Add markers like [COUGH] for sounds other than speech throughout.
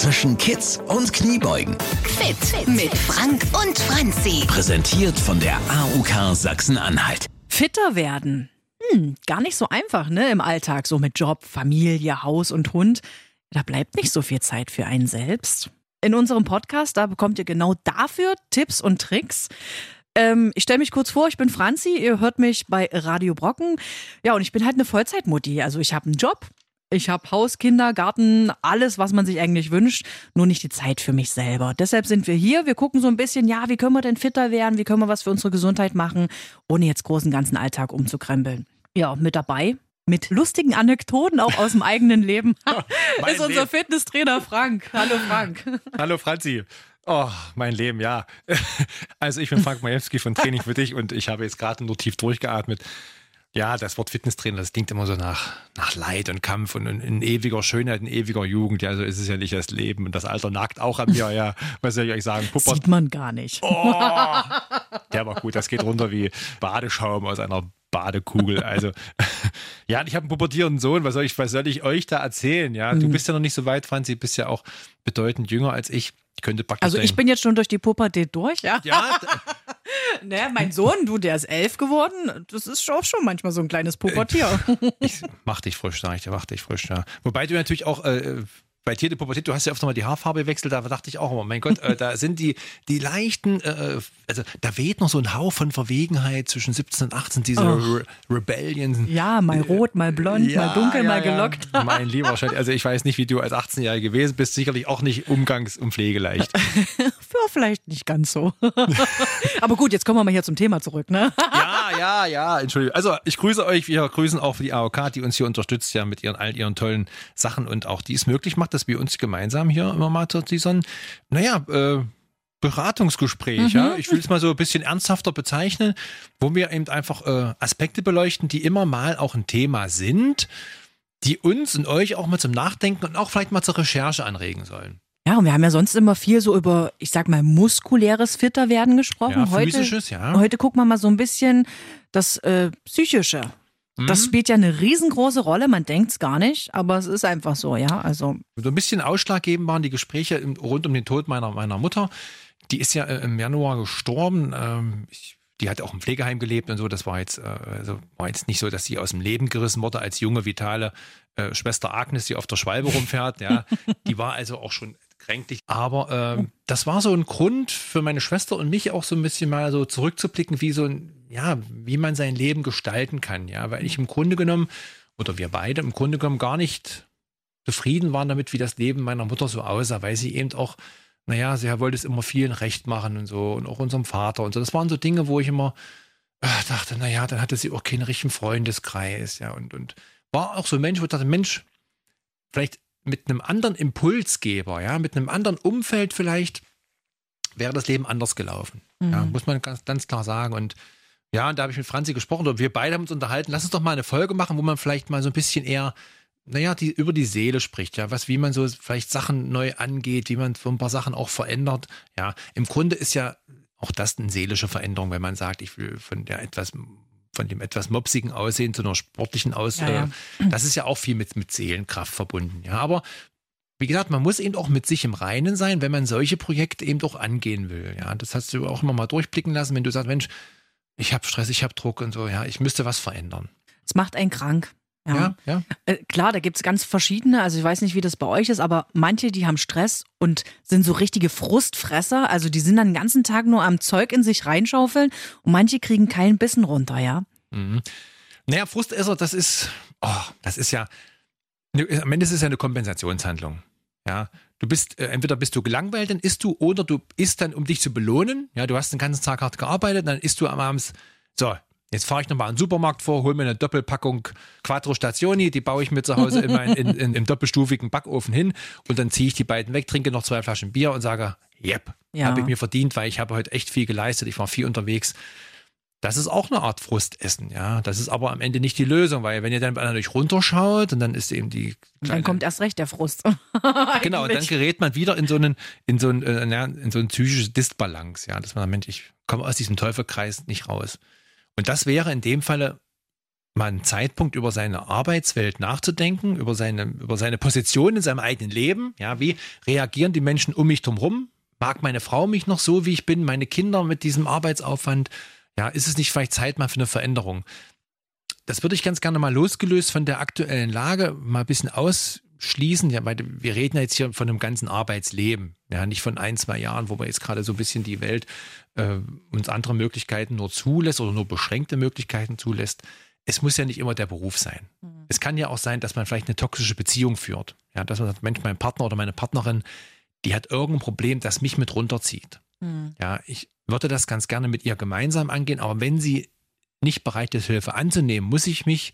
zwischen Kids und Kniebeugen. Fit mit Frank und Franzi. Präsentiert von der AUK Sachsen-Anhalt. Fitter werden. Hm, gar nicht so einfach, ne, im Alltag, so mit Job, Familie, Haus und Hund. Da bleibt nicht so viel Zeit für einen selbst. In unserem Podcast, da bekommt ihr genau dafür Tipps und Tricks. Ähm, ich stelle mich kurz vor, ich bin Franzi, ihr hört mich bei Radio Brocken. Ja, und ich bin halt eine Vollzeitmutti. Also ich habe einen Job, ich habe Haus, Kinder, Garten, alles, was man sich eigentlich wünscht, nur nicht die Zeit für mich selber. Deshalb sind wir hier. Wir gucken so ein bisschen, ja, wie können wir denn fitter werden? Wie können wir was für unsere Gesundheit machen, ohne jetzt großen ganzen Alltag umzukrempeln? Ja, mit dabei. Mit lustigen Anekdoten auch aus dem eigenen Leben [LAUGHS] [LAUGHS] ist unser. Fitnesstrainer Frank. Hallo Frank. [LAUGHS] Hallo Franzi. Oh, mein Leben, ja. Also ich bin Frank Majewski von Training für dich und ich habe jetzt gerade nur tief durchgeatmet. Ja, das Wort Fitnesstrainer, das klingt immer so nach, nach Leid und Kampf und in, in ewiger Schönheit, in ewiger Jugend. Ja, so ist es ja nicht das Leben. Und das Alter nagt auch an mir, ja. [LAUGHS] Was soll ich euch sagen? Puppert. Sieht man gar nicht. Oh, [LAUGHS] der war gut. Das geht runter wie Badeschaum aus einer Badekugel. Also, [LAUGHS] ja, ich habe einen pubertierenden Sohn. Was soll ich, was soll ich euch da erzählen? Ja, du bist ja noch nicht so weit, Franzi. Bist ja auch bedeutend jünger als ich. Ich könnte praktisch Also ich bin jetzt schon durch die Pubertät durch, ja. ja, [LAUGHS] Ne, mein Sohn, du, der ist elf geworden. Das ist auch schon manchmal so ein kleines Pubertier. ich mach dich frisch, sag ich dir, mach dich frisch, ja. Wobei du natürlich auch äh, bei die Pubertät, du hast ja öfter mal die Haarfarbe gewechselt, da dachte ich auch immer, mein Gott, äh, da [LAUGHS] sind die, die leichten, äh, also da weht noch so ein Hauch von Verwegenheit zwischen 17 und 18, diese Re Rebellion. Ja, mal rot, mal blond, mal dunkel, mal gelockt. Ja. [LAUGHS] Mein lieber, wahrscheinlich, also ich weiß nicht, wie du als 18-Jährige gewesen bist, sicherlich auch nicht umgangs- und pflegeleicht. [LAUGHS] Ja, vielleicht nicht ganz so. [LAUGHS] Aber gut, jetzt kommen wir mal hier zum Thema zurück, ne? Ja, ja, ja, Entschuldigung. Also ich grüße euch, wir grüßen auch für die AOK, die uns hier unterstützt, ja, mit ihren all ihren tollen Sachen und auch die es möglich macht, dass wir uns gemeinsam hier immer mal zu diesem, naja, äh, Beratungsgespräch, ja, ich will es mal so ein bisschen ernsthafter bezeichnen, wo wir eben einfach äh, Aspekte beleuchten, die immer mal auch ein Thema sind, die uns und euch auch mal zum Nachdenken und auch vielleicht mal zur Recherche anregen sollen. Ja, und wir haben ja sonst immer viel so über, ich sag mal, muskuläres Fitterwerden gesprochen. Ja, heute, ja. heute gucken wir mal so ein bisschen das äh, Psychische. Mhm. Das spielt ja eine riesengroße Rolle, man denkt's gar nicht, aber es ist einfach so, ja. Also, So ein bisschen ausschlaggebend waren die Gespräche rund um den Tod meiner, meiner Mutter. Die ist ja äh, im Januar gestorben. Ähm, ich, die hat auch im Pflegeheim gelebt und so. Das war jetzt, äh, also war jetzt nicht so, dass sie aus dem Leben gerissen wurde als junge, vitale äh, Schwester Agnes, die auf der Schwalbe rumfährt. Ja, [LAUGHS] die war also auch schon kränklich. Aber ähm, das war so ein Grund für meine Schwester und mich auch so ein bisschen mal so zurückzublicken, wie so ein, ja, wie man sein Leben gestalten kann. Ja, weil ich im Grunde genommen, oder wir beide im Grunde genommen gar nicht zufrieden waren damit, wie das Leben meiner Mutter so aussah, weil sie eben auch, naja, sie wollte es immer vielen recht machen und so und auch unserem Vater und so. Das waren so Dinge, wo ich immer äh, dachte, naja, dann hatte sie auch keinen richtigen Freundeskreis, ja, und, und war auch so ein Mensch, wo ich dachte, Mensch, vielleicht mit einem anderen Impulsgeber, ja, mit einem anderen Umfeld vielleicht wäre das Leben anders gelaufen. Ja, muss man ganz, ganz klar sagen. Und ja, und da habe ich mit Franzi gesprochen und wir beide haben uns unterhalten. Lass uns doch mal eine Folge machen, wo man vielleicht mal so ein bisschen eher, naja, die, über die Seele spricht, ja, was, wie man so vielleicht Sachen neu angeht, wie man so ein paar Sachen auch verändert. Ja, im Grunde ist ja auch das eine seelische Veränderung, wenn man sagt, ich will von der etwas, von dem etwas mopsigen Aussehen zu einer sportlichen Aus, Ja, ja. Äh, das ist ja auch viel mit, mit Seelenkraft verbunden. Ja, aber wie gesagt, man muss eben auch mit sich im Reinen sein, wenn man solche Projekte eben auch angehen will. Ja, das hast du auch immer mal durchblicken lassen, wenn du sagst, Mensch, ich habe Stress, ich habe Druck und so, ja, ich müsste was verändern. es macht einen krank. Ja, ja. Äh, klar, da gibt's ganz verschiedene. Also ich weiß nicht, wie das bei euch ist, aber manche, die haben Stress und sind so richtige Frustfresser. Also die sind dann den ganzen Tag nur am Zeug in sich reinschaufeln und manche kriegen keinen Bissen runter, ja. Mhm. Naja, Frustesser, das ist, oh, das ist ja, ne, am Ende ist es ja eine Kompensationshandlung. Ja, du bist, äh, entweder bist du gelangweilt, dann isst du, oder du isst dann, um dich zu belohnen. Ja, du hast den ganzen Tag hart gearbeitet, dann isst du am Abend, so, jetzt fahre ich nochmal an den Supermarkt vor, hol mir eine Doppelpackung Quattro Stationi, die baue ich mir zu Hause in mein, in, in, im doppelstufigen Backofen hin und dann ziehe ich die beiden weg, trinke noch zwei Flaschen Bier und sage, yep, Ja. habe ich mir verdient, weil ich habe heute echt viel geleistet, ich war viel unterwegs. Das ist auch eine Art Frustessen, ja. Das ist aber am Ende nicht die Lösung, weil wenn ihr dann natürlich runterschaut und dann ist eben die dann kommt erst recht der Frust. [LAUGHS] genau und dann gerät man wieder in so einen in so einen äh, in so ein psychische Disbalance, ja, dass man Mensch, ich komme aus diesem Teufelkreis nicht raus. Und das wäre in dem Falle mal einen Zeitpunkt über seine Arbeitswelt nachzudenken, über seine, über seine Position in seinem eigenen Leben. Ja, wie reagieren die Menschen um mich drumherum? Mag meine Frau mich noch so, wie ich bin? Meine Kinder mit diesem Arbeitsaufwand? Ja, ist es nicht vielleicht Zeit mal für eine Veränderung? Das würde ich ganz gerne mal losgelöst von der aktuellen Lage mal ein bisschen ausschließen. Ja, weil wir reden ja jetzt hier von einem ganzen Arbeitsleben. Ja, nicht von ein, zwei Jahren, wo wir jetzt gerade so ein bisschen die Welt äh, uns andere Möglichkeiten nur zulässt oder nur beschränkte Möglichkeiten zulässt es muss ja nicht immer der Beruf sein. Mhm. Es kann ja auch sein, dass man vielleicht eine toxische Beziehung führt. Ja, dass man sagt, Mensch, mein Partner oder meine Partnerin, die hat irgendein Problem, das mich mit runterzieht. Mhm. Ja, ich würde das ganz gerne mit ihr gemeinsam angehen, aber wenn sie nicht bereit ist, Hilfe anzunehmen, muss ich mich,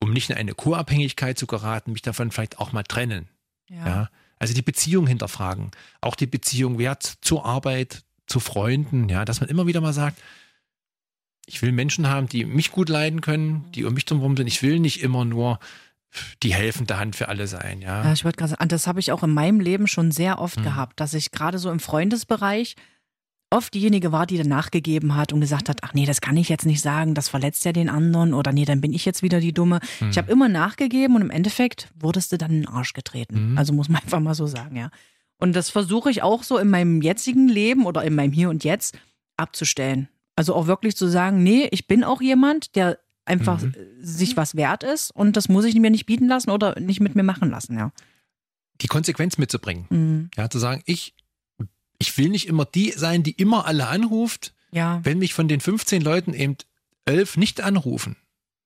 um nicht in eine Co-Abhängigkeit zu geraten, mich davon vielleicht auch mal trennen. Ja. ja. Also die Beziehung hinterfragen. Auch die Beziehung Wert zur Arbeit, zu Freunden, ja, dass man immer wieder mal sagt, ich will Menschen haben, die mich gut leiden können, die um mich drumherum sind. Ich will nicht immer nur die helfende Hand für alle sein. Ja, ja ich wollte gerade sagen, das habe ich auch in meinem Leben schon sehr oft mhm. gehabt, dass ich gerade so im Freundesbereich oft diejenige war, die dann nachgegeben hat und gesagt hat, ach nee, das kann ich jetzt nicht sagen, das verletzt ja den anderen oder nee, dann bin ich jetzt wieder die Dumme. Mhm. Ich habe immer nachgegeben und im Endeffekt wurdest du dann in den Arsch getreten. Mhm. Also muss man [LAUGHS] einfach mal so sagen, ja. Und das versuche ich auch so in meinem jetzigen Leben oder in meinem Hier und Jetzt abzustellen. Also auch wirklich zu sagen, nee, ich bin auch jemand, der einfach mhm. sich was wert ist und das muss ich mir nicht bieten lassen oder nicht mit mir machen lassen, ja. Die Konsequenz mitzubringen. Mhm. Ja, zu sagen, ich, ich will nicht immer die sein, die immer alle anruft. Ja. Wenn mich von den 15 Leuten eben elf nicht anrufen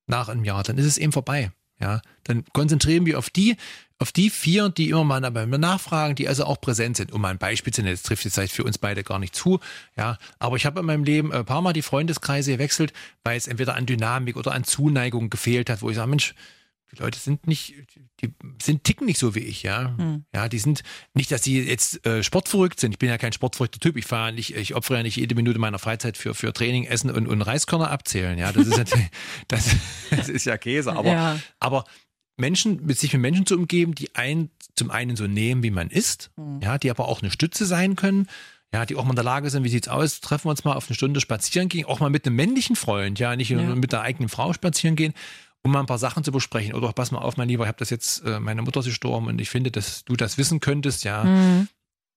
nach einem Jahr, dann ist es eben vorbei. Ja, dann konzentrieren wir auf die, auf die vier, die immer mal nachfragen, die also auch präsent sind. Um mal ein Beispiel zu nennen, das trifft jetzt vielleicht für uns beide gar nicht zu. Ja, aber ich habe in meinem Leben ein paar Mal die Freundeskreise gewechselt, weil es entweder an Dynamik oder an Zuneigung gefehlt hat, wo ich sage, Mensch, die Leute sind nicht, die sind ticken nicht so wie ich, ja. Hm. Ja, die sind nicht, dass die jetzt äh, sportverrückt sind. Ich bin ja kein sportverrückter Typ. Ich fahre nicht, ich opfere ja nicht jede Minute meiner Freizeit für, für Training, Essen und, und Reiskörner abzählen. Ja, das ist natürlich, [LAUGHS] das, das ist ja Käse. Aber, ja. aber Menschen, mit sich mit Menschen zu umgeben, die einen zum einen so nehmen, wie man ist, hm. ja, die aber auch eine Stütze sein können ja, die auch mal in der Lage sind, wie sieht's aus, treffen wir uns mal auf eine Stunde spazieren gehen, auch mal mit einem männlichen Freund, ja, nicht ja. mit der eigenen Frau spazieren gehen um mal ein paar Sachen zu besprechen. Oder auch, pass mal auf, mein Lieber, ich habe das jetzt, äh, meine Mutter ist gestorben und ich finde, dass du das wissen könntest, ja. Mhm.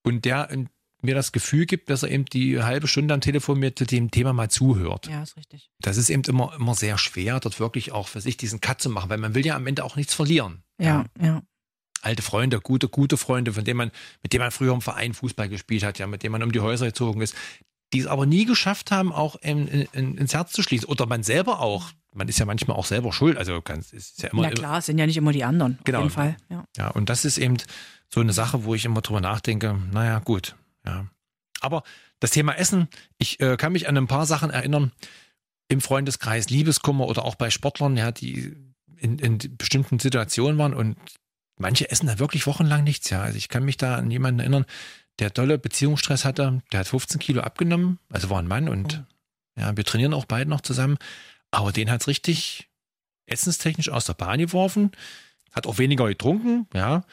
Und der in, mir das Gefühl gibt, dass er eben die halbe Stunde am Telefon mir zu dem Thema mal zuhört. Ja, ist richtig. Das ist eben immer, immer sehr schwer, dort wirklich auch für sich diesen Cut zu machen, weil man will ja am Ende auch nichts verlieren. Ja, ja. ja. Alte Freunde, gute, gute Freunde, von denen man, mit denen man früher im Verein Fußball gespielt hat, ja, mit denen man um die Häuser gezogen ist, die es aber nie geschafft haben, auch in, in, ins Herz zu schließen. Oder man selber auch. Man ist ja manchmal auch selber schuld. Also ganz, ist ja immer. Ja klar, es sind ja nicht immer die anderen. Genau. Auf jeden Fall. Ja. ja, und das ist eben so eine Sache, wo ich immer drüber nachdenke. Naja, gut. Ja. Aber das Thema Essen, ich äh, kann mich an ein paar Sachen erinnern im Freundeskreis, Liebeskummer oder auch bei Sportlern, ja, die in, in bestimmten Situationen waren und manche essen da wirklich wochenlang nichts. Ja, also ich kann mich da an jemanden erinnern, der tolle Beziehungsstress hatte, der hat 15 Kilo abgenommen, also war ein Mann und oh. ja, wir trainieren auch beide noch zusammen. Aber den hat es richtig essenstechnisch aus der Bahn geworfen, hat auch weniger getrunken, ja.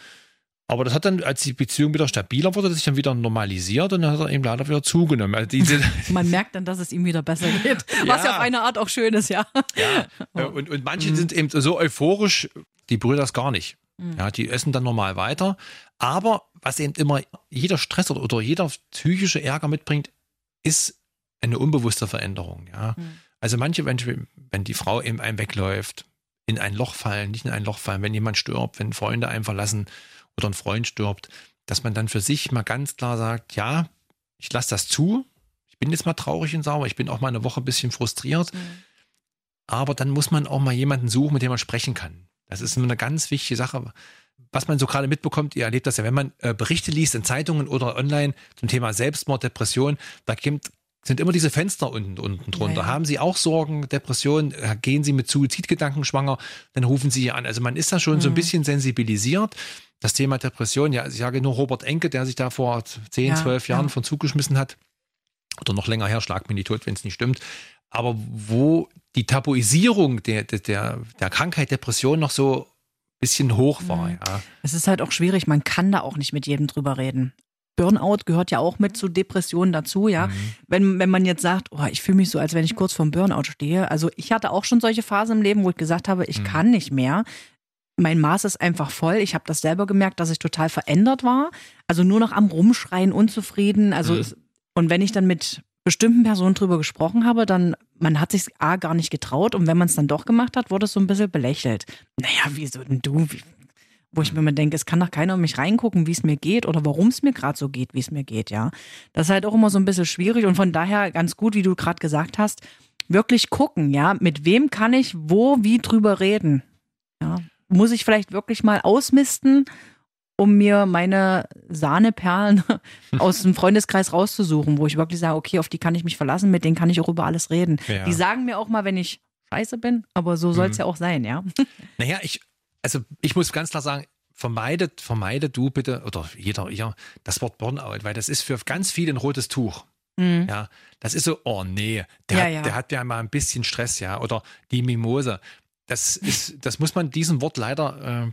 Aber das hat dann, als die Beziehung wieder stabiler wurde, sich dann wieder normalisiert und dann hat er eben leider wieder zugenommen. Also diese [LAUGHS] Man merkt dann, dass es ihm wieder besser geht. [LAUGHS] Was ja auf eine Art auch schön ist, ja. Ja, [LAUGHS] oh. und, und manche mhm. sind eben so euphorisch, die brühen das gar nicht. Mhm. Ja, die essen dann normal weiter. Aber was eben immer jeder Stress oder jeder psychische Ärger mitbringt, ist eine unbewusste Veränderung. Ja. Mhm. Also manche Menschen, wenn die Frau eben einem wegläuft, in ein Loch fallen, nicht in ein Loch fallen, wenn jemand stirbt, wenn Freunde einen verlassen oder ein Freund stirbt, dass man dann für sich mal ganz klar sagt, ja, ich lasse das zu, ich bin jetzt mal traurig und sauer, ich bin auch mal eine Woche ein bisschen frustriert, mhm. aber dann muss man auch mal jemanden suchen, mit dem man sprechen kann. Das ist eine ganz wichtige Sache. Was man so gerade mitbekommt, ihr erlebt das ja, wenn man äh, Berichte liest in Zeitungen oder online zum Thema Selbstmord, Depression, da gibt, sind immer diese Fenster unten, unten drunter. Ja, ja. Haben Sie auch Sorgen, Depression? Äh, gehen Sie mit Suizidgedanken schwanger? Dann rufen Sie hier an. Also man ist da schon mhm. so ein mhm. bisschen sensibilisiert. Das Thema Depression, ja, ich sage nur Robert Enke, der sich da vor 10, ja, 12 Jahren von zugeschmissen hat. Oder noch länger her, schlag mir nicht tot, wenn es nicht stimmt aber wo die Tabuisierung der, der, der Krankheit Depression noch so bisschen hoch war. Mhm. Ja. Es ist halt auch schwierig, man kann da auch nicht mit jedem drüber reden. Burnout gehört ja auch mit zu Depressionen dazu, ja. Mhm. Wenn, wenn man jetzt sagt, oh, ich fühle mich so, als wenn ich kurz vorm Burnout stehe. Also ich hatte auch schon solche Phasen im Leben, wo ich gesagt habe, ich Mhm. kann nicht mehr. Mein Maß ist einfach voll. Ich habe das selber gemerkt, dass ich total verändert war. Also nur noch am Rumschreien, unzufrieden. Also Mhm. und wenn ich dann mit bestimmten Personen drüber gesprochen habe, dann man hat sich A gar nicht getraut und wenn man es dann doch gemacht hat, wurde es so ein bisschen belächelt. Naja, wieso denn du? Wie, wo ich mir immer denke, es kann doch keiner in mich reingucken, wie es mir geht oder warum es mir gerade so geht, wie es mir geht, ja. Das ist halt auch immer so ein bisschen schwierig und von daher ganz gut, wie du gerade gesagt hast, wirklich gucken, ja, mit wem kann ich wo wie drüber reden. Ja, muss ich vielleicht wirklich mal ausmisten, um mir meine Sahneperlen [LAUGHS] aus dem Freundeskreis rauszusuchen, wo ich wirklich sage, okay, auf die kann ich mich verlassen, mit denen kann ich auch über alles reden. Ja. Die sagen mir auch mal, wenn ich scheiße bin, aber so soll es Mhm. ja auch sein, ja. [LAUGHS] Naja, ich, also ich muss ganz klar sagen, vermeidet, vermeide du bitte, oder jeder, ja, das Wort Burnout, weil das ist für ganz viele ein rotes Tuch. Mhm. Ja, das ist so, oh nee, der, Ja, hat, ja. der hat ja mal ein bisschen Stress, ja, oder die Mimose. Das ist, das muss man diesem Wort leider, äh,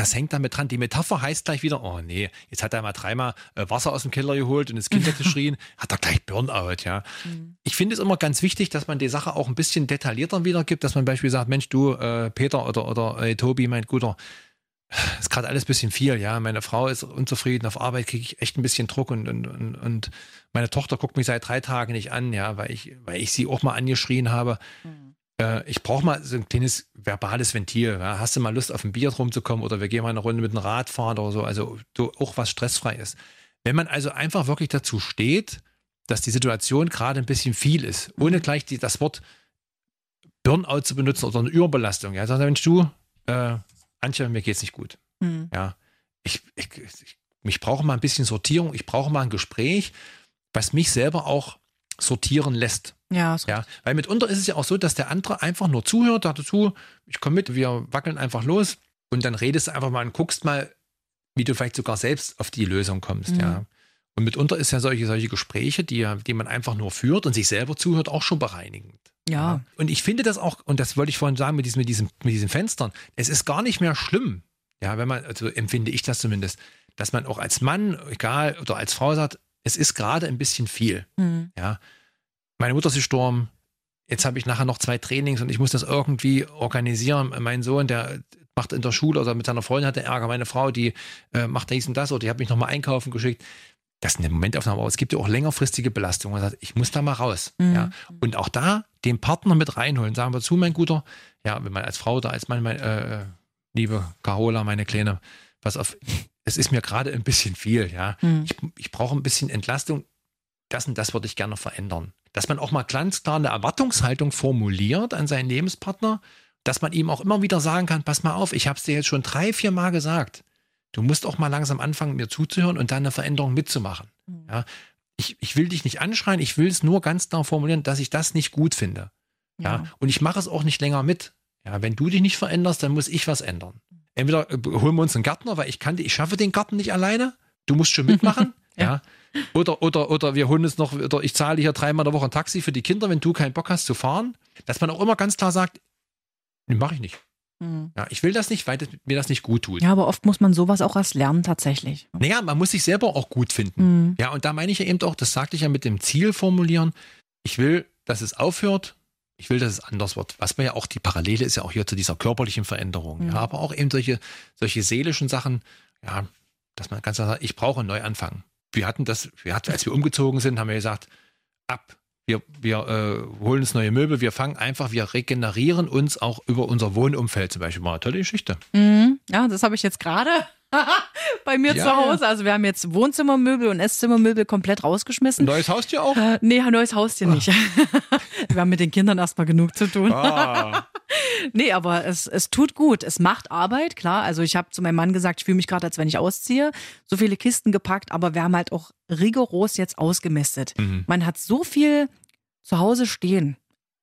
das hängt damit dran. Die Metapher heißt gleich wieder, oh nee, jetzt hat er mal dreimal äh, Wasser aus dem Keller geholt und das Kind hat geschrien, [LAUGHS] hat er gleich Burnout, ja. Mhm. Ich finde es immer ganz wichtig, dass man die Sache auch ein bisschen detaillierter wiedergibt, dass man beispielsweise sagt, Mensch, du, äh, Peter oder, oder äh, Tobi, mein Guter, ist gerade alles ein bisschen viel, ja. Meine Frau ist unzufrieden, auf Arbeit kriege ich echt ein bisschen Druck und, und, und, und meine Tochter guckt mich seit drei Tagen nicht an, ja, weil ich, weil ich sie auch mal angeschrien habe. Äh, ich brauche mal so ein kleines verbales Ventil. Ja. Hast du mal Lust, auf ein Bier rumzukommen oder wir gehen mal eine Runde mit dem Rad fahren oder so, also so auch was stressfrei ist. Wenn man also einfach wirklich dazu steht, dass die Situation gerade ein bisschen viel ist, ohne gleich die, das Wort Burnout zu benutzen oder eine Überbelastung. Ja, er, Mensch, du, äh, Antje, mir geht's nicht gut. Mhm. Ja, ich, ich, ich, ich brauche mal ein bisschen Sortierung, ich brauche mal ein Gespräch, was mich selber auch sortieren lässt. Ja, ist Ja, weil mitunter ist es ja auch so, dass der andere einfach nur zuhört, sagt dazu, ich komme mit, wir wackeln einfach los und dann redest du einfach mal und guckst mal, wie du vielleicht sogar selbst auf die Lösung kommst, Mhm. ja. Und mitunter ist ja solche, solche Gespräche, die, ja- die man einfach nur führt und sich selber zuhört, auch schon bereinigend. Ja. Und ich finde das auch, und das wollte ich vorhin sagen mit diesen, mit diesen, mit diesen Fenstern, es ist gar nicht mehr schlimm, ja, wenn man, also empfinde ich das zumindest, dass man auch als Mann, egal, oder als Frau sagt, es ist gerade ein bisschen viel. Mhm. Ja. Meine Mutter ist gestorben. Jetzt habe ich nachher noch zwei Trainings und ich muss das irgendwie organisieren. Mein Sohn, der macht in der Schule oder mit seiner Freundin hat er Ärger. Meine Frau, die äh, macht dies und das oder die hat mich nochmal einkaufen geschickt. Das ist eine Momentaufnahme, aber es gibt ja auch längerfristige Belastungen. Man sagt, ich muss da mal raus. Mhm. Ja. Und auch da den Partner mit reinholen. Sagen wir zu, mein Guter, ja, wenn man als Frau oder als Mann, mein, äh, liebe Carola, meine Kleine, pass auf, es ist mir gerade ein bisschen viel, ja. Mhm. Ich, ich brauche ein bisschen Entlastung. Das und das würde ich gerne verändern. Dass man auch mal ganz klar eine Erwartungshaltung formuliert an seinen Lebenspartner, dass man ihm auch immer wieder sagen kann, pass mal auf, ich habe es dir jetzt schon drei, vier Mal gesagt. Du musst auch mal langsam anfangen, mir zuzuhören und dann eine Veränderung mitzumachen. Mhm. Ja, ich, ich will dich nicht anschreien, ich will es nur ganz klar formulieren, dass ich das nicht gut finde. Ja, Ja. und ich mache es auch nicht länger mit. Ja, wenn du dich nicht veränderst, dann muss ich was ändern. Entweder äh, holen wir uns einen Gärtner, weil ich kann, ich schaffe den Garten nicht alleine. Du musst schon mitmachen. [LAUGHS] ja. Oder, oder, oder wir holen uns noch, oder ich zahle hier dreimal in der Woche ein Taxi für die Kinder, wenn du keinen Bock hast zu fahren. Dass man auch immer ganz klar sagt, mache ich nicht. Mhm. Ja, ich will das nicht, weil das, mir das nicht gut tut. Ja, aber oft muss man sowas auch erst lernen, tatsächlich. Naja, man muss sich selber auch gut finden. Mhm. Ja, und da meine ich ja eben auch, das sagte ich ja mit dem Ziel formulieren. Ich will, dass es aufhört. Ich will, dass es anders wird. Was mir ja auch die Parallele ist ja auch hier zu dieser körperlichen Veränderung. Mhm. Ja, aber auch eben solche, solche seelischen Sachen. Ja, dass man ganz klar sagt, ich brauche einen Neuanfang. Wir hatten das, wir hatten, als wir umgezogen sind, haben wir gesagt, ab. Wir, wir äh, holen uns neue Möbel, wir fangen einfach, wir regenerieren uns auch über unser Wohnumfeld zum Beispiel. War eine tolle Geschichte. Mhm. Ja, das habe ich jetzt gerade [LAUGHS] bei mir Ja, zu Hause. Also wir haben jetzt Wohnzimmermöbel und Esszimmermöbel komplett rausgeschmissen. Neues Haustier auch? Äh, nee, neues Haustier nicht. [LAUGHS] wir haben mit den Kindern erstmal genug zu tun. Ah. [LAUGHS] Nee, aber es, es tut gut. Es macht Arbeit, klar. Also ich habe zu meinem Mann gesagt, ich fühle mich gerade, als wenn ich ausziehe. So viele Kisten gepackt, aber wir haben halt auch rigoros jetzt ausgemistet. Mhm. Man hat so viel zu Hause stehen.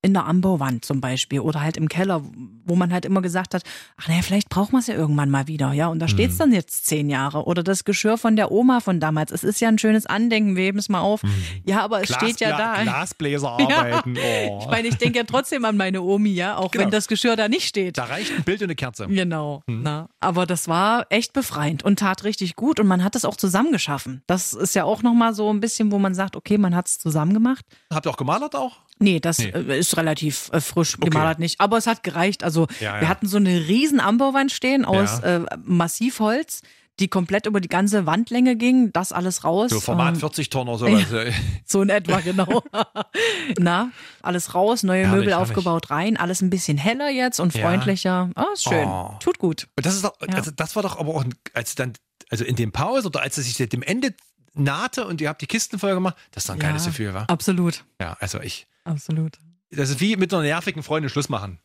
In der Anbauwand zum Beispiel oder halt im Keller, wo man halt immer gesagt hat, ach naja, vielleicht braucht man es ja irgendwann mal wieder, ja. Und da steht es dann jetzt zehn Jahre. Oder das Geschirr von der Oma von damals. Es ist ja ein schönes Andenken, wir heben es mal auf. Ja, aber es Glas- steht ja Gla- da. Glasbläser [LAUGHS] arbeiten. Oh. Ich meine, ich denke ja trotzdem an meine Omi, ja, auch Genau. wenn das Geschirr da nicht steht. da reicht ein Bild und eine Kerze. Genau. Hm. Na, aber das war echt befreiend und tat richtig gut und man hat es auch zusammengeschaffen. Das ist ja auch nochmal so ein bisschen, wo man sagt, okay, man hat es zusammen gemacht. Habt ihr auch gemalert auch? Nee, das Nee. äh, ist relativ äh, frisch gemalert nicht. Aber es hat gereicht. Also Ja, wir ja. hatten so eine riesen Anbauwand stehen aus Ja. äh, Massivholz, die komplett über die ganze Wandlänge ging. Das alles raus. So Format Ähm, 40 Tonnen oder [LAUGHS] sowas. so in etwa, genau. [LAUGHS] Na, alles raus, neue Herrlich, Möbel herrlich. aufgebaut rein, alles ein bisschen heller jetzt und freundlicher. Ah, ist schön. Oh. Tut gut. Das ist doch, also das war doch aber auch, als dann, also in dem Pause oder als es sich dem Ende nahte und ihr habt die Kisten voll gemacht, das ist doch ein geiles. Gefühl, war. Absolut. Ja, also ich, Absolut. das ist wie mit einer nervigen Freundin Schluss machen.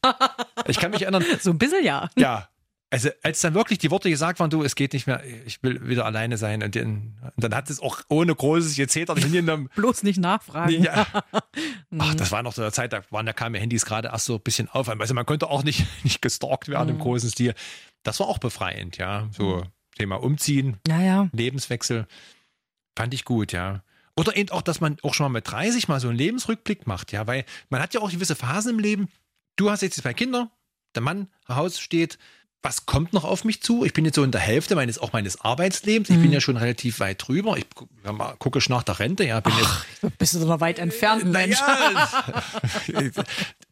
Ich kann mich erinnern, [LAUGHS] So ein bisschen ja. ja, also als dann wirklich die Worte gesagt waren, du, es geht nicht mehr, ich will wieder alleine sein und dann, und dann hat es auch ohne großes Gezeter hingenommen. [LAUGHS] Bloß nicht nachfragen. Ja. [LAUGHS] Ach, das war noch zu der Zeit, da waren da kamen ja Handys gerade erst so ein bisschen auf. Also man konnte auch nicht, nicht gestalkt werden im großen Stil. Das war auch befreiend, ja. So Thema Umziehen, Ja, ja. Lebenswechsel. Fand ich gut, ja. Oder eben auch, dass man auch schon mal mit 30 mal so einen Lebensrückblick macht, ja, weil man hat ja auch gewisse Phasen im Leben. Du hast jetzt zwei Kinder, der Mann Haus steht. Was kommt noch auf mich zu? Ich bin jetzt so in der Hälfte meines auch meines Arbeitslebens. Ich bin ja schon relativ weit drüber. Ich ja, mal, gucke schon nach der Rente. Ja, bin jetzt Bist du so noch weit entfernt, Mensch. naja, [LAUGHS]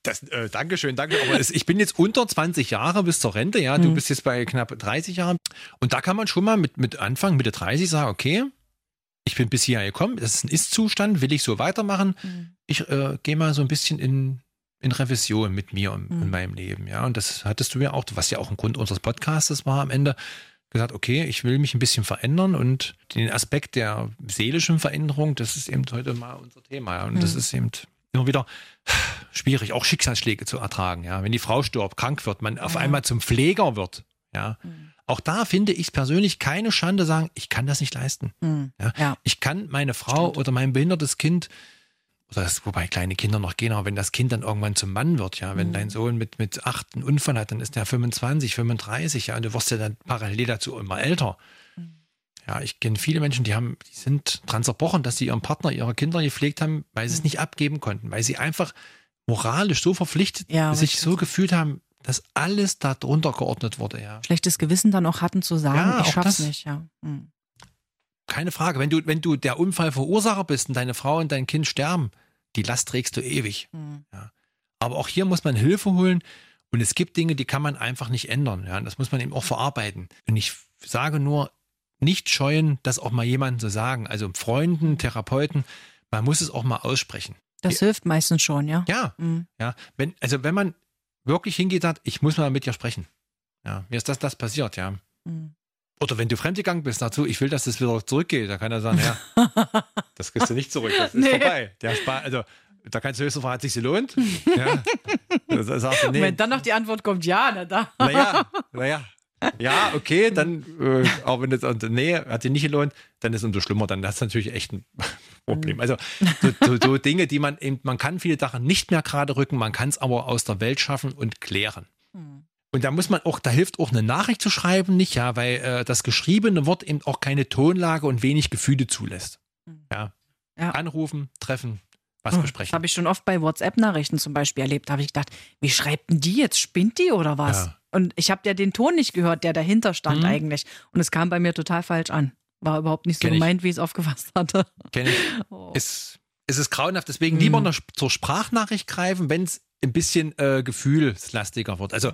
das, äh, Dankeschön, danke. Aber es, ich bin jetzt unter 20 Jahre bis zur Rente, ja. Du bist jetzt bei knapp 30 Jahren. Und da kann man schon mal mit, mit Anfang, Mitte 30 sagen, okay, ich bin bis hierher gekommen, das ist ein Ist-Zustand, will ich so weitermachen. Ich äh, gehe mal so ein bisschen in, in Revision mit mir und in meinem Leben, ja. Und das hattest du ja auch, was ja auch ein Grund unseres Podcasts war am Ende, gesagt, okay, ich will mich ein bisschen verändern und den Aspekt der seelischen Veränderung, das ist eben heute mal unser Thema. Ja. Und das ist eben immer wieder schwierig, auch Schicksalsschläge zu ertragen. Ja. Wenn die Frau stirbt, krank wird, man auf einmal zum Pfleger wird. Ja. Auch da finde ich es persönlich keine Schande sagen, ich kann das nicht leisten. Hm. Ja. Ja. Ich kann meine Frau oder mein behindertes Kind, oder das, wobei kleine Kinder noch gehen, aber wenn das Kind dann irgendwann zum Mann wird, ja, wenn dein Sohn mit, mit acht einen Unfall hat, dann ist der 25, 35, ja, und du wirst ja dann parallel dazu immer älter. Ja, ich kenne viele Menschen, die haben, die sind dran zerbrochen, dass sie ihren Partner, ihre Kinder gepflegt haben, weil sie es nicht abgeben konnten, weil sie einfach moralisch so verpflichtet Ja, sich so gefühlt haben, dass alles darunter geordnet wurde, ja. Schlechtes Gewissen dann auch hatten zu sagen, Ja, ich schaff's das. nicht, ja. Hm. Keine Frage. Wenn du, wenn du der Unfallverursacher bist und deine Frau und dein Kind sterben, die Last trägst du ewig. Hm. Ja. Aber auch hier muss man Hilfe holen und es gibt Dinge, die kann man einfach nicht ändern. Ja. Und das muss man eben auch verarbeiten. Und ich sage nur, nicht scheuen, das auch mal jemandem zu sagen. Also Freunden, Therapeuten, man muss es auch mal aussprechen. Das hilft meistens schon, ja. Ja, Hm. ja. Wenn, also wenn man wirklich hingeht und sagt, ich muss mal mit dir sprechen. Ja, mir ist das, das passiert, ja. Hm. Oder wenn du fremdgegangen bist dazu, ich will, dass das wieder zurückgeht, da kann er sagen, ja, [LAUGHS] das kriegst du nicht zurück, das ist Nee. vorbei. Der Spaß, also da kannst du höchstens fragen, hat sich gelohnt? Ja. Du, nee. wenn dann noch die Antwort kommt, ja, na da. Naja, naja. Ja, okay, dann, äh, auch wenn das, und, nee, hat sich nicht gelohnt, dann ist es umso schlimmer, dann hast du natürlich echt ein Problem. Also, so, so, so [LAUGHS] Dinge, die man eben, man kann viele Sachen nicht mehr gerade rücken, man kann es aber aus der Welt schaffen und klären. Und da muss man auch, da hilft auch eine Nachricht zu schreiben nicht, ja, weil äh, das geschriebene Wort eben auch keine Tonlage und wenig Gefühle zulässt. Ja. Ja. Anrufen, treffen, was Das besprechen. habe ich schon oft bei WhatsApp-Nachrichten zum Beispiel erlebt. Da habe ich gedacht, wie schreibt denn die jetzt? Spinnt die oder was? Ja. Und ich habe ja den Ton nicht gehört, der dahinter stand Mhm. eigentlich. Und es kam bei mir total falsch an. War überhaupt nicht so Kenn ich. gemeint, wie ich es aufgefasst hatte. Kenn ich. [LAUGHS] Oh. Es, es ist grauenhaft, deswegen lieber noch zur Sprachnachricht greifen, wenn es ein bisschen äh, gefühlslastiger wird. Also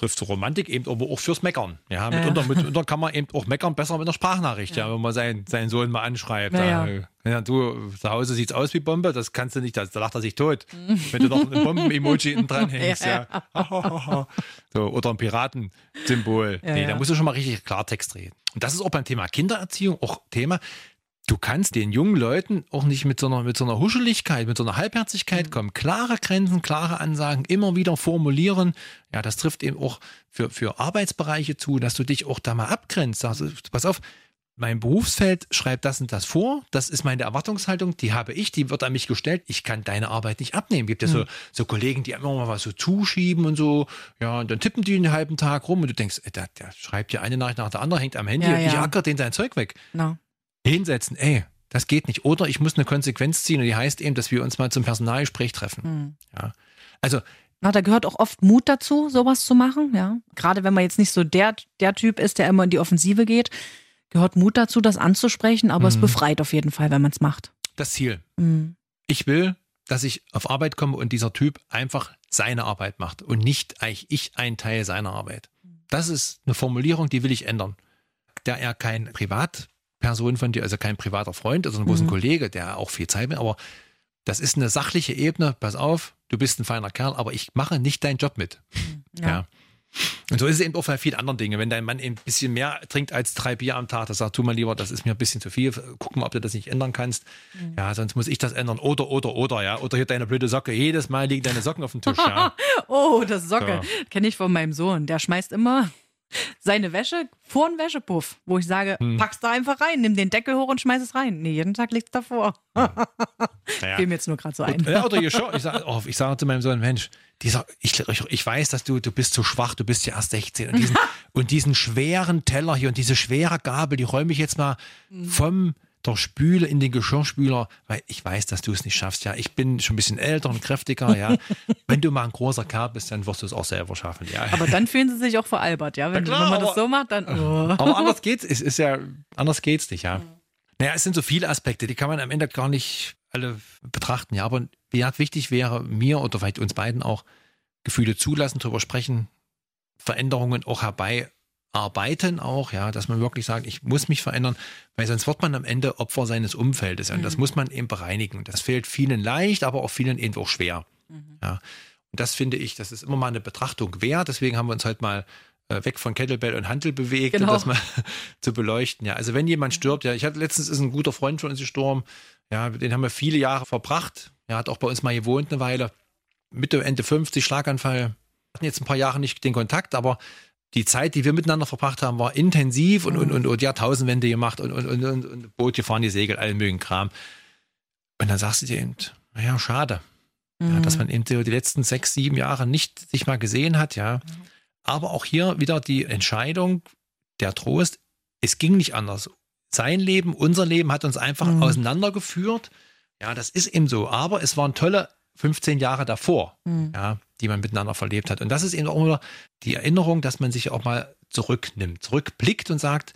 trifft zur Romantik eben aber auch fürs Meckern. Ja, Ja. mitunter, mitunter [LAUGHS] kann man eben auch meckern besser mit einer Sprachnachricht, ja, wenn man seinen, seinen Sohn mal anschreibt. Ja, Ja, ja. ja, du, zu Hause sieht's aus wie Bombe, das kannst du nicht, da, da lacht er sich tot. Wenn du noch ein Bomben-Emoji hinten dran [LAUGHS] hängst, ja. [LAUGHS] so, oder ein Piratensymbol. Ja, nee, ja. da musst du schon mal richtig Klartext reden. Und das ist auch beim Thema Kindererziehung auch Thema. Du kannst den jungen Leuten auch nicht mit so einer, mit so einer Huscheligkeit, mit so einer Halbherzigkeit Mhm. kommen. Klare Grenzen, klare Ansagen, immer wieder formulieren. Ja, das trifft eben auch für, für Arbeitsbereiche zu, dass du dich auch da mal abgrenzt. Also, pass auf, mein Berufsfeld schreibt das und das vor, das ist meine Erwartungshaltung, die habe ich, die wird an mich gestellt, ich kann deine Arbeit nicht abnehmen. Gibt ja so, so Kollegen, die immer mal was so zuschieben und so, ja, und dann tippen die einen halben Tag rum und du denkst, ey, der, der schreibt dir eine Nachricht nach der anderen, hängt am Handy Ja, und ich ja. acker den sein Zeug weg. Na. Hinsetzen, ey, das geht nicht. Oder ich muss eine Konsequenz ziehen und die heißt eben, dass wir uns mal zum Personalgespräch treffen. Hm. Ja. Also, Na, da gehört auch oft Mut dazu, sowas zu machen, ja. Gerade wenn man jetzt nicht so der, der Typ ist, der immer in die Offensive geht, gehört Mut dazu, das anzusprechen, aber es Mhm. befreit auf jeden Fall, wenn man es macht. das Ziel. Mhm. Ich will, dass ich auf Arbeit komme und dieser Typ einfach seine Arbeit macht und nicht eigentlich ich ein Teil seiner Arbeit. Das ist eine Formulierung, die will ich ändern. Da er kein Privatperson von dir, also kein privater Freund sondern bloß ein Mhm. Kollege, der auch viel Zeit will, aber das ist eine sachliche Ebene. Pass auf, du bist ein feiner Kerl, aber ich mache nicht deinen Job mit. Ja. Und so ist es eben auch bei vielen anderen Dingen. Wenn dein Mann eben ein bisschen mehr trinkt als drei Bier am Tag, dann sagt, tu mal lieber, das ist mir ein bisschen zu viel. Guck mal, ob du das nicht ändern kannst. Ja, sonst muss ich das ändern. Oder, oder, oder, ja. Oder hier deine blöde Socke. Jedes Mal liegen deine Socken auf dem Tisch, ja. [LAUGHS] Oh, das Socke. So. Kenne ich von meinem Sohn. Der schmeißt immer seine Wäsche vor den Wäschepuff, wo ich sage, Hm. pack's da einfach rein, nimm den Deckel hoch und schmeiß es rein. Nee, jeden Tag liegt's davor. [LAUGHS] Naja. Fiel mir jetzt nur gerade so ein. Und, ja, oder schon. Ich sage oh, sag zu meinem Sohn, Mensch, dieser, ich, ich, ich weiß, dass du, du bist zu schwach, du bist ja erst 16. Und diesen, [LAUGHS] und diesen schweren Teller hier und diese schwere Gabel, die räume ich jetzt mal vom der Spüle in den Geschirrspüler, weil ich weiß, dass du es nicht schaffst. Ja, ich bin schon ein bisschen älter und kräftiger. Ja, [LAUGHS] wenn du mal ein großer Kerl bist, dann wirst du es auch selber schaffen. Ja, Aber dann fühlen sie sich auch veralbert, ja. Wenn, klar, wenn man das aber- so macht, dann. Oh. Aber anders [LAUGHS] geht's. Es ist ja, anders geht's nicht, ja. Naja, es sind so viele Aspekte, die kann man am Ende gar nicht alle betrachten, ja. Aber ja, wichtig wäre mir oder vielleicht uns beiden auch Gefühle zulassen, drüber sprechen, Veränderungen auch herbeiarbeiten auch, ja, dass man wirklich sagt, ich muss mich verändern, weil sonst wird man am Ende Opfer seines Umfeldes. Und das muss man eben bereinigen. Das fällt vielen leicht, aber auch vielen eben auch schwer. Ja. Und das finde ich, das ist immer mal eine Betrachtung wert. Deswegen haben wir uns heute mal äh, weg von Kettlebell und Handel bewegt, Genau. um das mal [LAUGHS] zu beleuchten. Ja, also wenn jemand stirbt, ja, ich hatte letztens ist ein guter Freund von uns gestorben. Ja, den haben wir viele Jahre verbracht. Er hat auch bei uns mal gewohnt eine Weile. Mitte, Ende 50, Schlaganfall. Wir hatten jetzt ein paar Jahre nicht den Kontakt, aber die Zeit, die wir miteinander verbracht haben, war intensiv und, und, und, und Jahrtausendwende gemacht und, und, und, und, und Boot gefahren, die Segel, allen mögen Kram. Und dann sagst du dir eben, naja, schade. Ja, dass man eben die letzten sechs, sieben Jahre nicht sich mal gesehen hat, ja. Aber auch hier wieder die Entscheidung, der Trost, es ging nicht anders. Sein Leben, unser Leben hat uns einfach Mhm. auseinandergeführt. Ja, das ist eben so. Aber es waren tolle 15 Jahre davor, Mhm. ja, die man miteinander verlebt hat. Und das ist eben auch wieder die Erinnerung, dass man sich auch mal zurücknimmt, zurückblickt und sagt,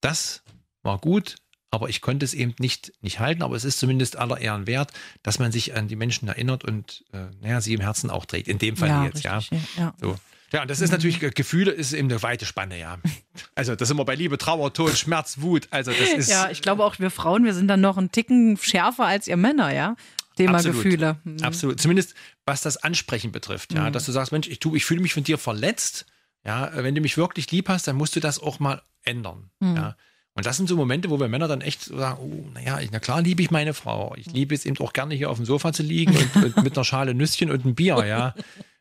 das war gut, aber ich konnte es eben nicht, nicht halten. Aber es ist zumindest aller Ehren wert, dass man sich an die Menschen erinnert und äh, naja, sie im Herzen auch trägt. In dem Fall ja, jetzt, ja. richtig, ja. So. Ja, und das ist natürlich, Gefühle ist eben eine weite Spanne, ja. [LAUGHS] Also das sind wir bei Liebe, Trauer, Tod, Schmerz, Wut. Also das ist Ja, ich glaube auch wir Frauen, wir sind dann noch einen Ticken schärfer als ihr Männer, ja. Thema Absolut. Gefühle. Mhm. Absolut. Zumindest was das Ansprechen betrifft, ja. Dass du sagst, Mensch, ich, ich fühle mich von dir verletzt. Ja, wenn du mich wirklich lieb hast, dann musst du das auch mal ändern. Mhm. Ja. Und das sind so Momente, wo wir Männer dann echt sagen, oh, naja, na klar liebe ich meine Frau. Ich liebe es eben auch gerne hier auf dem Sofa zu liegen und, [LAUGHS] und mit einer Schale Nüsschen und einem Bier, ja.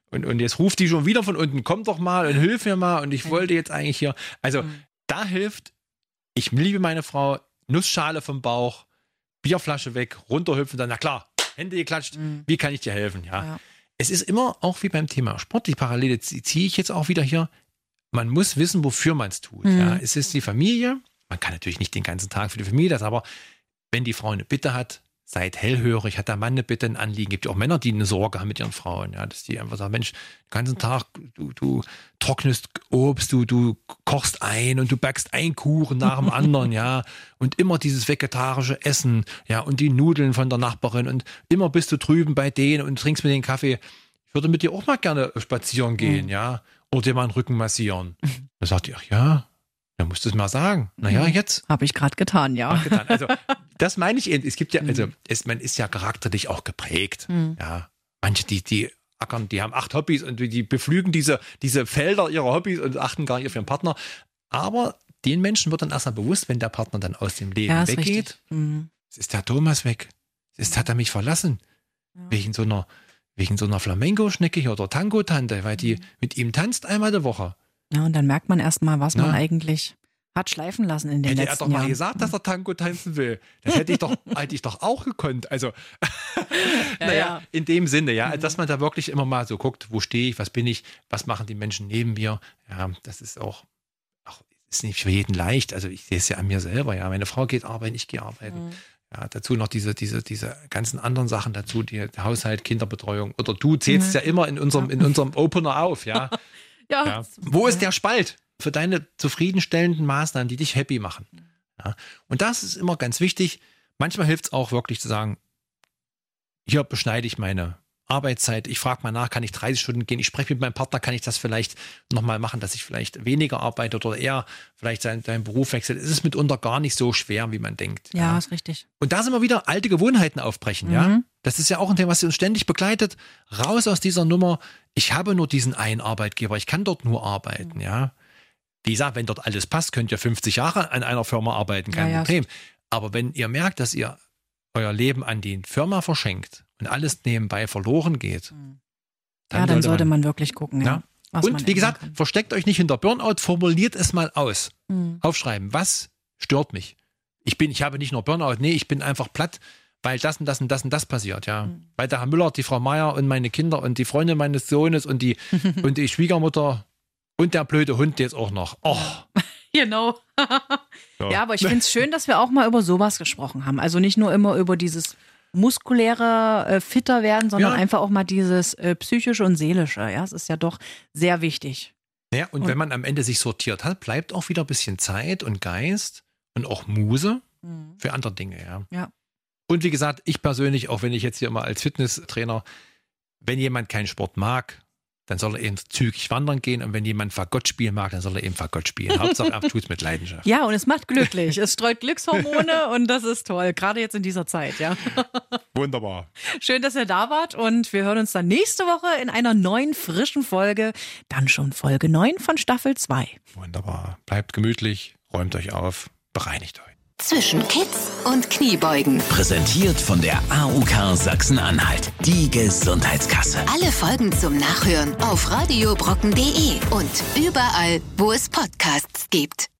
Und, und jetzt ruft die schon wieder von unten, komm doch mal und hilf mir mal. Und ich wollte jetzt eigentlich hier. Also da hilft, ich liebe meine Frau, Nussschale vom Bauch, Bierflasche weg, runterhüpfen, dann, na klar, Hände geklatscht, wie kann ich dir helfen? Ja. Ja. Es ist immer auch wie beim Thema Sport, die Parallele zie- ziehe ich jetzt auch wieder hier. Man muss wissen, wofür man es tut. Mhm. Ja. Es ist die Familie. Man kann natürlich nicht den ganzen Tag für die Familie das, aber wenn die Frau eine Bitte hat, seid hellhörig, hat der Mann eine Bitte, ein Anliegen. Gibt ja auch Männer, die eine Sorge haben mit ihren Frauen, ja, dass die einfach sagen, Mensch, den ganzen Tag, du, du trocknest Obst, du, du kochst ein und du backst einen Kuchen nach dem anderen, [LAUGHS] ja, und immer dieses vegetarische Essen, ja, und die Nudeln von der Nachbarin und immer bist du drüben bei denen und trinkst mit denen Kaffee. Ich würde mit dir auch mal gerne spazieren gehen, ja, oder dir mal den Rücken massieren. [LAUGHS] Dann sagt die, ach ja, dann musst du es mal sagen. Naja, jetzt. Habe ich gerade getan, ja. getan. Also, [LAUGHS] das meine ich eben. Es gibt ja, also, es, man ist ja charakterlich auch geprägt. Ja. Manche, die, die ackern, die haben acht Hobbys und die beflügen diese, diese Felder ihrer Hobbys und achten gar nicht auf ihren Partner. Aber den Menschen wird dann erst mal bewusst, wenn der Partner dann aus dem Leben Ja, weggeht. Mhm. Es ist der Thomas weg. Es ist, hat er mich verlassen. Wegen so einer, wegen so einer Flamenco-Schnecke hier oder Tango-Tante, weil die mit ihm tanzt einmal die Woche. Ja, und dann merkt man erst mal, was man Ja. eigentlich Hat schleifen lassen in den Hätte er letzten doch mal Jahren. gesagt, dass er Tango tanzen will. Das hätte ich doch, [LAUGHS] hätte ich doch auch gekonnt. Also, [LAUGHS] naja, ja. Mhm. in dem Sinne, ja, dass man da wirklich immer mal so guckt, wo stehe ich, was bin ich, was machen die Menschen neben mir. Ja, das ist auch, auch ist nicht für jeden leicht. Also ich sehe es ja an mir selber, ja. Meine Frau geht arbeiten, ich gehe arbeiten. Mhm. Ja, dazu noch diese, diese, diese ganzen anderen Sachen dazu, die Haushalt, Kinderbetreuung. Oder du zählst ja immer in unserem, in unserem Opener auf, ja. [LAUGHS] Ja, Ja. Wo ist der Spalt für deine zufriedenstellenden Maßnahmen, die dich happy machen? Ja. Und das ist immer ganz wichtig. Manchmal hilft es auch wirklich zu sagen, hier beschneide ich meine Arbeitszeit. Ich frage mal nach, kann ich 30 Stunden gehen? Ich spreche mit meinem Partner, kann ich das vielleicht nochmal machen, dass ich vielleicht weniger arbeite oder eher vielleicht seinen, seinen Beruf wechselt. Es ist mitunter gar nicht so schwer, wie man denkt. ja, ist richtig. Und da sind wir wieder alte Gewohnheiten aufbrechen, ja. Mhm. Das ist ja auch ein Thema, was uns ständig begleitet. Raus aus dieser Nummer. Ich habe nur diesen einen Arbeitgeber. Ich kann dort nur Mhm. arbeiten, ja. Wie gesagt, wenn dort alles passt, könnt ihr 50 Jahre an einer Firma arbeiten, kein Ja, ja, Problem. Aber wenn ihr merkt, dass ihr euer Leben an die Firma verschenkt und alles nebenbei verloren geht, Mhm. ja, dann sollte man, wirklich gucken, ja. Man und wie gesagt, kann. versteckt euch nicht hinter Burnout, formuliert es mal aus. Mhm. Aufschreiben, was stört mich? Ich bin, ich habe nicht nur Burnout, nee, ich bin einfach platt, weil das und das und das und das passiert, ja. Mhm. Weil der Herr Müller, die Frau Meier und meine Kinder und die Freundin meines Sohnes und die, [LAUGHS] und die Schwiegermutter und der blöde Hund jetzt auch noch. Oh. [LAUGHS] Genau. Ja. Ja, aber ich finde es schön, dass wir auch mal über sowas gesprochen haben. Also nicht nur immer über dieses muskuläre äh, fitter werden, sondern Ja. einfach auch mal dieses äh, psychische und seelische. Ja, es ist ja doch sehr wichtig. Ja, und, Und- wenn man am Ende sich sortiert hat, bleibt auch wieder ein bisschen Zeit und Geist und auch Muse für andere Dinge, ja. Ja. Und wie gesagt, ich persönlich, auch wenn ich jetzt hier immer als Fitnesstrainer, wenn jemand keinen Sport mag, dann soll er eben zügig wandern gehen und wenn jemand Fagott spielen mag, dann soll er eben Fagott spielen. Hauptsache, er tut es mit Leidenschaft. Ja, und es macht glücklich. es streut Glückshormone und das ist toll. Gerade jetzt in dieser Zeit, ja. Wunderbar. Schön, dass ihr da wart und wir hören uns dann nächste Woche in einer neuen, frischen Folge. Dann schon Folge 9 von Staffel 2. Wunderbar. Bleibt gemütlich, räumt euch auf, bereinigt euch. Zwischen Kids und Kniebeugen. Präsentiert von der AUK Sachsen-Anhalt. Die Gesundheitskasse. Alle Folgen zum Nachhören auf radiobrocken.de und überall, wo es Podcasts gibt.